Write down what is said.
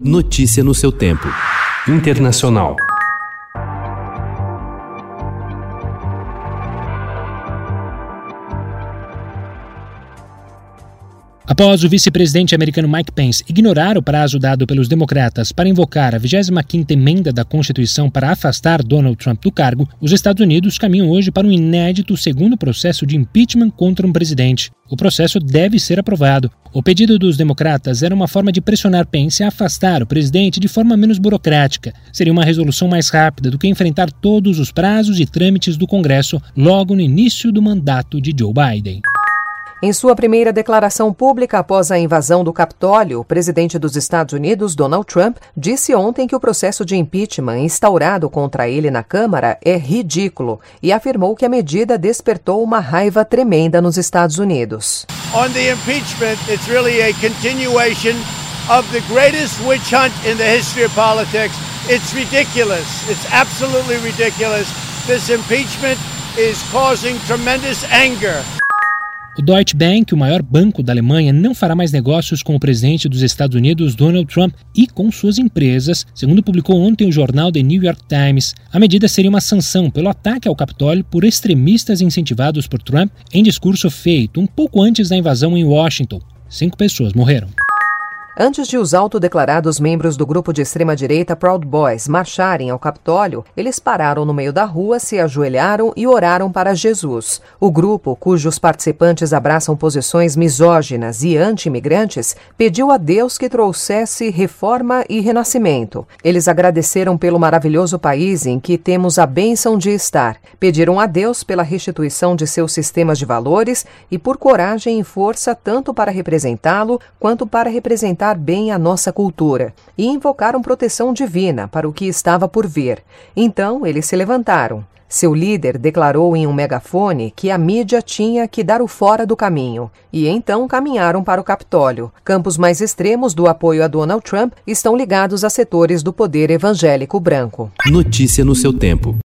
Notícia no seu tempo. Internacional. Após o vice-presidente americano Mike Pence ignorar o prazo dado pelos democratas para invocar a 25ª emenda da Constituição para afastar Donald Trump do cargo, os Estados Unidos caminham hoje para um inédito segundo processo de impeachment contra um presidente. O processo deve ser aprovado. O pedido dos democratas era uma forma de pressionar Pence a afastar o presidente de forma menos burocrática. Seria uma resolução mais rápida do que enfrentar todos os prazos e trâmites do Congresso logo no início do mandato de Joe Biden. Em sua primeira declaração pública após a invasão do Capitólio, o presidente dos Estados Unidos, Donald Trump, disse ontem que o processo de impeachment instaurado contra ele na Câmara é ridículo e afirmou que a medida despertou uma raiva tremenda nos Estados Unidos. On the impeachment, it's really a continuation of the greatest witch hunt in the history of politics. It's ridiculous. It's absolutely ridiculous. This impeachment is causing tremendous anger. O Deutsche Bank, o maior banco da Alemanha, não fará mais negócios com o presidente dos Estados Unidos, Donald Trump, e com suas empresas, segundo publicou ontem o jornal The New York Times. A medida seria uma sanção pelo ataque ao Capitólio por extremistas incentivados por Trump em discurso feito um pouco antes da invasão em Washington. Cinco pessoas morreram. Antes de os autodeclarados membros do grupo de extrema-direita Proud Boys marcharem ao Capitólio, eles pararam no meio da rua, se ajoelharam e oraram para Jesus. O grupo, cujos participantes abraçam posições misóginas e anti-imigrantes, pediu a Deus que trouxesse reforma e renascimento. Eles agradeceram pelo maravilhoso país em que temos a bênção de estar. Pediram a Deus pela restituição de seus sistemas de valores e por coragem e força tanto para representá-lo quanto para representar bem a nossa cultura e invocaram proteção divina para o que estava por vir. Então eles se levantaram. Seu líder declarou em um megafone que a mídia tinha que dar o fora do caminho, e então caminharam para o Capitólio. Campos mais extremos do apoio a Donald Trump estão ligados a setores do poder evangélico branco. Notícia no seu tempo.